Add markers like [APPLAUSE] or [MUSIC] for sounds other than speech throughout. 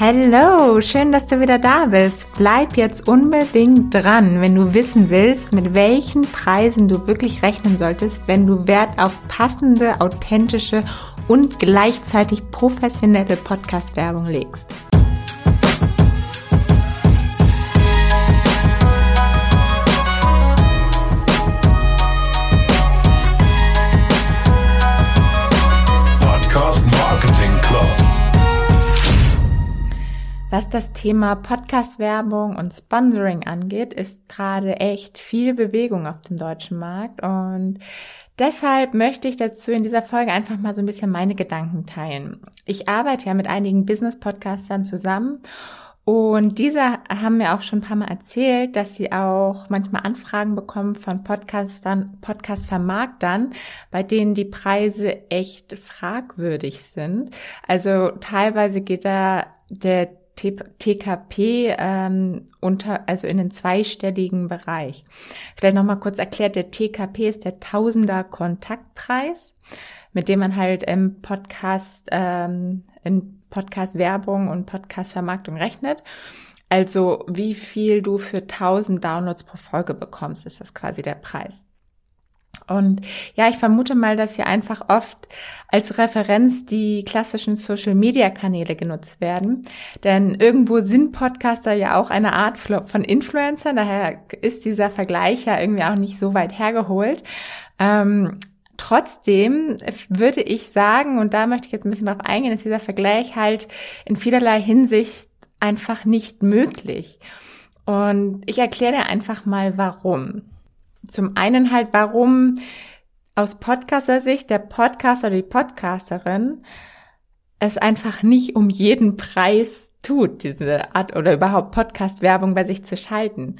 Hallo, schön, dass du wieder da bist. Bleib jetzt unbedingt dran, wenn du wissen willst, mit welchen Preisen du wirklich rechnen solltest, wenn du Wert auf passende, authentische und gleichzeitig professionelle Podcast-Werbung legst. Das Thema Podcast-Werbung und Sponsoring angeht, ist gerade echt viel Bewegung auf dem deutschen Markt und deshalb möchte ich dazu in dieser Folge einfach mal so ein bisschen meine Gedanken teilen. Ich arbeite ja mit einigen Business-Podcastern zusammen und diese haben mir auch schon ein paar Mal erzählt, dass sie auch manchmal Anfragen bekommen von Podcastern, Podcast-Vermarktern, bei denen die Preise echt fragwürdig sind. Also teilweise geht da der TKP ähm, unter, also in den zweistelligen Bereich. Vielleicht nochmal kurz erklärt, der TKP ist der Tausender Kontaktpreis, mit dem man halt im Podcast, ähm, in Podcast Werbung und Podcast Vermarktung rechnet. Also wie viel du für 1000 Downloads pro Folge bekommst, ist das quasi der Preis. Und ja, ich vermute mal, dass hier einfach oft als Referenz die klassischen Social-Media-Kanäle genutzt werden. Denn irgendwo sind Podcaster ja auch eine Art von Influencer. Daher ist dieser Vergleich ja irgendwie auch nicht so weit hergeholt. Ähm, Trotzdem würde ich sagen, und da möchte ich jetzt ein bisschen drauf eingehen, ist dieser Vergleich halt in vielerlei Hinsicht einfach nicht möglich. Und ich erkläre dir einfach mal, warum. Zum einen halt, warum aus Podcaster-Sicht der Podcaster oder die Podcasterin es einfach nicht um jeden Preis tut, diese Art oder überhaupt Podcast-Werbung bei sich zu schalten.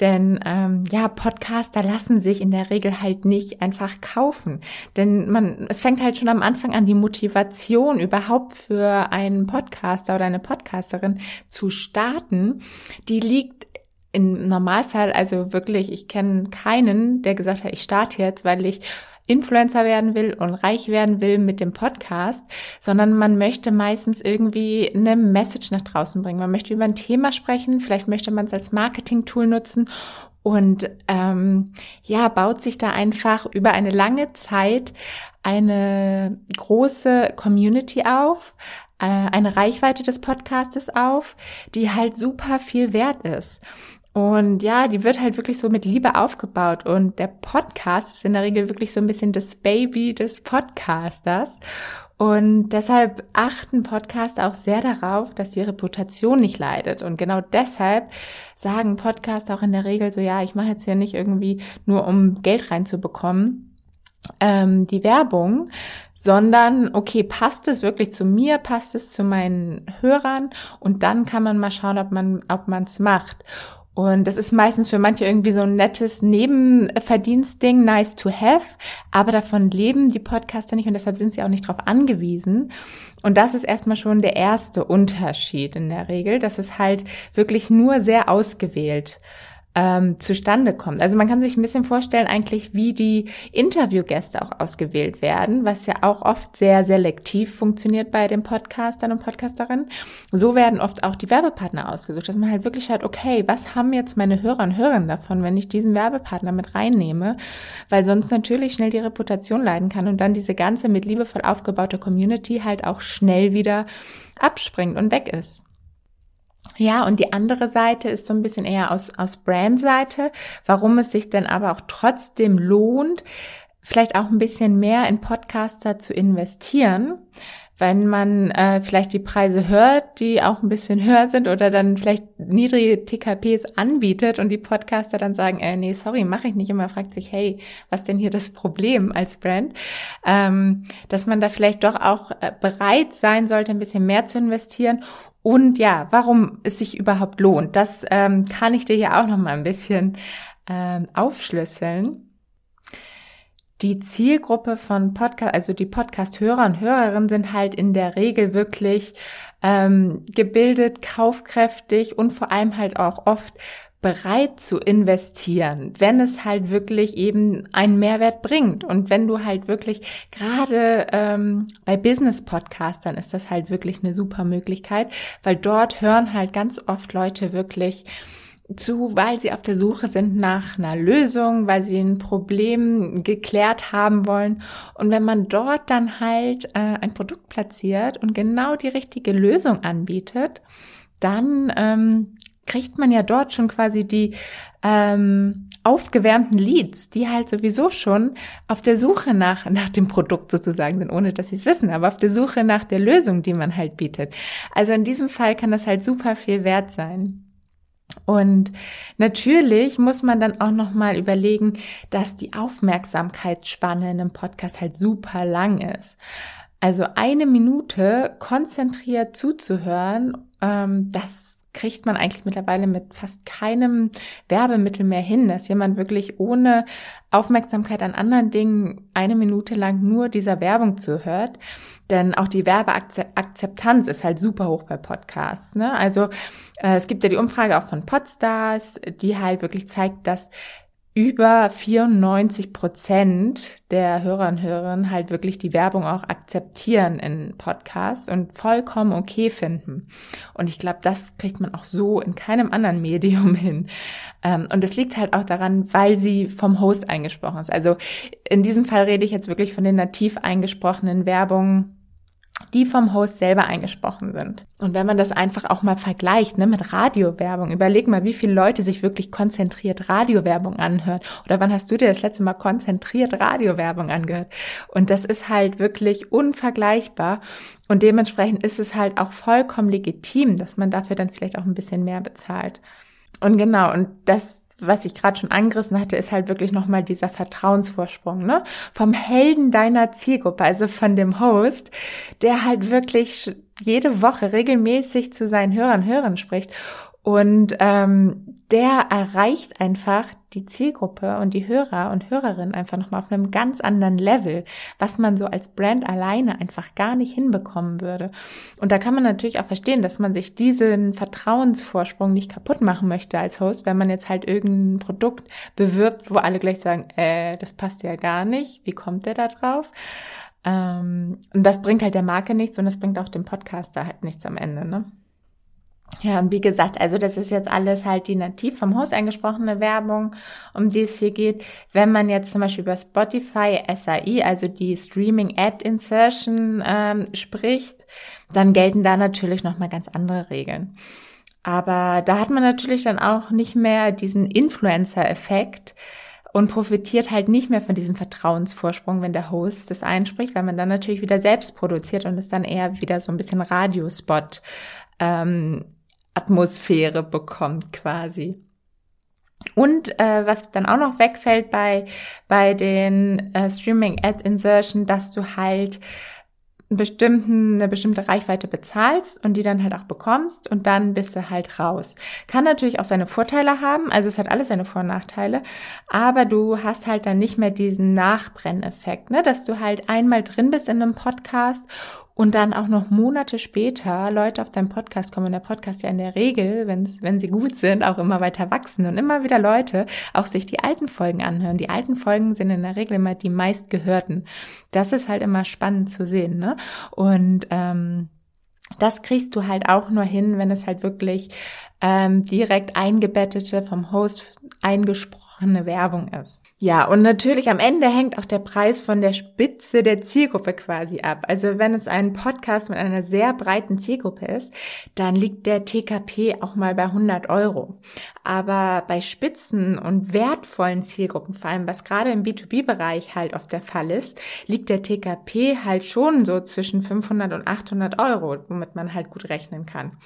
Denn ähm, ja, Podcaster lassen sich in der Regel halt nicht einfach kaufen. Denn man, es fängt halt schon am Anfang an, die Motivation überhaupt für einen Podcaster oder eine Podcasterin zu starten, die liegt im Normalfall, also wirklich, ich kenne keinen, der gesagt hat, ich starte jetzt, weil ich Influencer werden will und reich werden will mit dem Podcast, sondern man möchte meistens irgendwie eine Message nach draußen bringen. Man möchte über ein Thema sprechen, vielleicht möchte man es als Marketing-Tool nutzen und ähm, ja, baut sich da einfach über eine lange Zeit eine große Community auf, äh, eine Reichweite des Podcastes auf, die halt super viel wert ist. Und ja, die wird halt wirklich so mit Liebe aufgebaut. Und der Podcast ist in der Regel wirklich so ein bisschen das Baby des Podcasters. Und deshalb achten Podcaster auch sehr darauf, dass die Reputation nicht leidet. Und genau deshalb sagen Podcaster auch in der Regel so, ja, ich mache jetzt hier nicht irgendwie nur, um Geld reinzubekommen, ähm, die Werbung, sondern okay, passt es wirklich zu mir, passt es zu meinen Hörern und dann kann man mal schauen, ob man ob man es macht. Und das ist meistens für manche irgendwie so ein nettes Nebenverdienstding, nice to have, aber davon leben die Podcaster nicht und deshalb sind sie auch nicht darauf angewiesen. Und das ist erstmal schon der erste Unterschied in der Regel, dass es halt wirklich nur sehr ausgewählt ähm, zustande kommt. Also man kann sich ein bisschen vorstellen eigentlich, wie die Interviewgäste auch ausgewählt werden, was ja auch oft sehr selektiv funktioniert bei den Podcastern und Podcasterinnen. So werden oft auch die Werbepartner ausgesucht, dass man halt wirklich schaut, okay, was haben jetzt meine Hörer und Hörerinnen davon, wenn ich diesen Werbepartner mit reinnehme, weil sonst natürlich schnell die Reputation leiden kann und dann diese ganze mit liebevoll aufgebaute Community halt auch schnell wieder abspringt und weg ist. Ja, und die andere Seite ist so ein bisschen eher aus, aus Brand-Seite, warum es sich denn aber auch trotzdem lohnt, vielleicht auch ein bisschen mehr in Podcaster zu investieren, wenn man äh, vielleicht die Preise hört, die auch ein bisschen höher sind oder dann vielleicht niedrige TKPs anbietet und die Podcaster dann sagen, äh, nee, sorry, mache ich nicht. immer fragt sich, hey, was denn hier das Problem als Brand? Ähm, dass man da vielleicht doch auch äh, bereit sein sollte, ein bisschen mehr zu investieren und ja, warum es sich überhaupt lohnt, das ähm, kann ich dir hier auch noch mal ein bisschen ähm, aufschlüsseln. Die Zielgruppe von Podcast, also die Podcast-Hörer und Hörerinnen sind halt in der Regel wirklich ähm, gebildet, kaufkräftig und vor allem halt auch oft bereit zu investieren, wenn es halt wirklich eben einen Mehrwert bringt. Und wenn du halt wirklich gerade ähm, bei Business-Podcastern ist das halt wirklich eine super Möglichkeit, weil dort hören halt ganz oft Leute wirklich zu, weil sie auf der Suche sind nach einer Lösung, weil sie ein Problem geklärt haben wollen. Und wenn man dort dann halt äh, ein Produkt platziert und genau die richtige Lösung anbietet, dann ähm, kriegt man ja dort schon quasi die ähm, aufgewärmten Leads, die halt sowieso schon auf der Suche nach, [LAUGHS] nach dem Produkt sozusagen sind, ohne dass sie es wissen, aber auf der Suche nach der Lösung, die man halt bietet. Also in diesem Fall kann das halt super viel wert sein. Und natürlich muss man dann auch noch mal überlegen, dass die Aufmerksamkeitsspanne in einem Podcast halt super lang ist. Also eine Minute konzentriert zuzuhören, ähm, das kriegt man eigentlich mittlerweile mit fast keinem Werbemittel mehr hin, dass jemand wirklich ohne Aufmerksamkeit an anderen Dingen eine Minute lang nur dieser Werbung zuhört. Denn auch die Werbeakzeptanz ist halt super hoch bei Podcasts. Ne? Also äh, es gibt ja die Umfrage auch von Podstars, die halt wirklich zeigt, dass über 94 Prozent der Hörer und Hörerinnen halt wirklich die Werbung auch akzeptieren in Podcasts und vollkommen okay finden. Und ich glaube, das kriegt man auch so in keinem anderen Medium [LAUGHS] hin. Ähm, und es liegt halt auch daran, weil sie vom Host eingesprochen ist. Also in diesem Fall rede ich jetzt wirklich von den nativ eingesprochenen Werbungen die vom Host selber eingesprochen sind. Und wenn man das einfach auch mal vergleicht ne, mit Radiowerbung, überleg mal, wie viele Leute sich wirklich konzentriert Radiowerbung anhören. Oder wann hast du dir das letzte Mal konzentriert Radiowerbung angehört? Und das ist halt wirklich unvergleichbar. Und dementsprechend ist es halt auch vollkommen legitim, dass man dafür dann vielleicht auch ein bisschen mehr bezahlt. Und genau, und das was ich gerade schon angerissen hatte, ist halt wirklich nochmal dieser Vertrauensvorsprung, ne? Vom Helden deiner Zielgruppe, also von dem Host, der halt wirklich jede Woche regelmäßig zu seinen Hörern, Hörern spricht und ähm, der erreicht einfach die Zielgruppe und die Hörer und Hörerinnen einfach nochmal auf einem ganz anderen Level, was man so als Brand alleine einfach gar nicht hinbekommen würde. Und da kann man natürlich auch verstehen, dass man sich diesen Vertrauensvorsprung nicht kaputt machen möchte als Host, wenn man jetzt halt irgendein Produkt bewirbt, wo alle gleich sagen, äh, das passt ja gar nicht, wie kommt der da drauf? Ähm, und das bringt halt der Marke nichts und das bringt auch dem Podcaster halt nichts am Ende, ne? Ja, und wie gesagt, also das ist jetzt alles halt die nativ vom Host eingesprochene Werbung, um die es hier geht. Wenn man jetzt zum Beispiel über Spotify SAI, also die Streaming Ad Insertion ähm, spricht, dann gelten da natürlich nochmal ganz andere Regeln. Aber da hat man natürlich dann auch nicht mehr diesen Influencer-Effekt und profitiert halt nicht mehr von diesem Vertrauensvorsprung, wenn der Host das einspricht, weil man dann natürlich wieder selbst produziert und es dann eher wieder so ein bisschen Radiospot ähm, Atmosphäre bekommt quasi. Und äh, was dann auch noch wegfällt bei, bei den äh, Streaming Ad Insertion, dass du halt einen bestimmten, eine bestimmte Reichweite bezahlst und die dann halt auch bekommst und dann bist du halt raus. Kann natürlich auch seine Vorteile haben, also es hat alles seine Vor- und Nachteile, aber du hast halt dann nicht mehr diesen Nachbrenneffekt, ne, dass du halt einmal drin bist in einem Podcast und dann auch noch Monate später Leute auf deinen Podcast kommen und der Podcast ja in der Regel, wenn's, wenn sie gut sind, auch immer weiter wachsen und immer wieder Leute auch sich die alten Folgen anhören. Die alten Folgen sind in der Regel immer die meistgehörten. Das ist halt immer spannend zu sehen. Ne? Und ähm, das kriegst du halt auch nur hin, wenn es halt wirklich ähm, direkt eingebettete, vom Host eingesprochene Werbung ist. Ja, und natürlich am Ende hängt auch der Preis von der Spitze der Zielgruppe quasi ab. Also wenn es ein Podcast mit einer sehr breiten Zielgruppe ist, dann liegt der TKP auch mal bei 100 Euro. Aber bei Spitzen und wertvollen Zielgruppen, vor allem was gerade im B2B-Bereich halt oft der Fall ist, liegt der TKP halt schon so zwischen 500 und 800 Euro, womit man halt gut rechnen kann.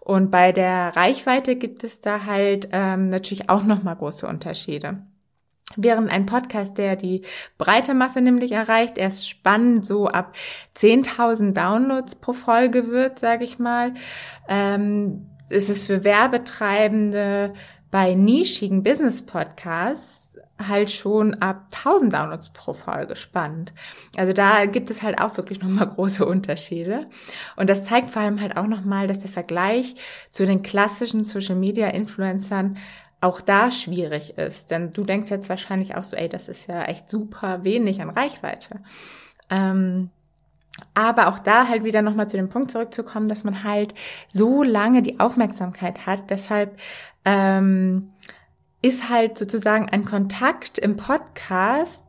Und bei der Reichweite gibt es da halt ähm, natürlich auch nochmal große Unterschiede. Während ein Podcast, der die breite Masse nämlich erreicht, erst spannend so ab 10.000 Downloads pro Folge wird, sage ich mal, ähm, ist es für Werbetreibende bei nischigen Business-Podcasts halt schon ab 1000 Downloads pro Folge spannend. Also da gibt es halt auch wirklich nochmal [LAUGHS] große Unterschiede. Und das zeigt vor allem halt auch nochmal, dass der Vergleich zu den klassischen Social-Media-Influencern auch da schwierig ist. Denn du denkst jetzt wahrscheinlich auch so, ey, das ist ja echt super wenig an Reichweite. Ähm, aber auch da halt wieder nochmal zu dem Punkt zurückzukommen, dass man halt so lange die Aufmerksamkeit hat. Deshalb ähm, ist halt sozusagen ein Kontakt im Podcast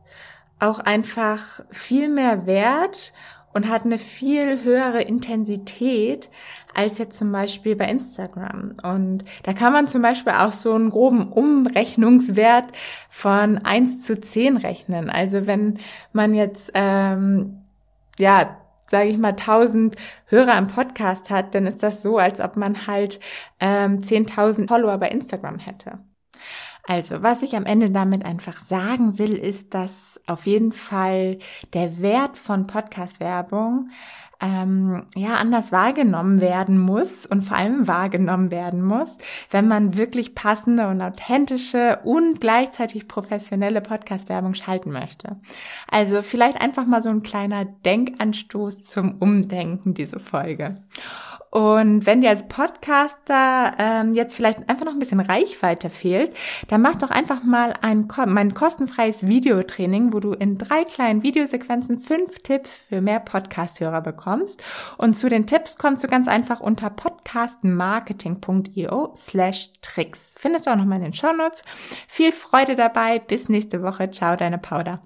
auch einfach viel mehr wert und hat eine viel höhere Intensität als jetzt zum Beispiel bei Instagram. Und da kann man zum Beispiel auch so einen groben Umrechnungswert von eins zu zehn rechnen. Also wenn man jetzt, ähm, ja, sage ich mal, 1000 Hörer im Podcast hat, dann ist das so, als ob man halt ähm, 10.000 Follower bei Instagram hätte. Also, was ich am Ende damit einfach sagen will, ist, dass auf jeden Fall der Wert von Podcast-Werbung ähm, ja anders wahrgenommen werden muss und vor allem wahrgenommen werden muss, wenn man wirklich passende und authentische und gleichzeitig professionelle Podcast-Werbung schalten möchte. Also vielleicht einfach mal so ein kleiner Denkanstoß zum Umdenken diese Folge. Und wenn dir als Podcaster ähm, jetzt vielleicht einfach noch ein bisschen Reichweite fehlt, dann mach doch einfach mal ein, mein kostenfreies Videotraining, wo du in drei kleinen Videosequenzen fünf Tipps für mehr Podcast-Hörer bekommst. Und zu den Tipps kommst du ganz einfach unter podcastmarketing.io slash Tricks. Findest du auch nochmal in den Shownotes. Viel Freude dabei. Bis nächste Woche. Ciao, deine Powder.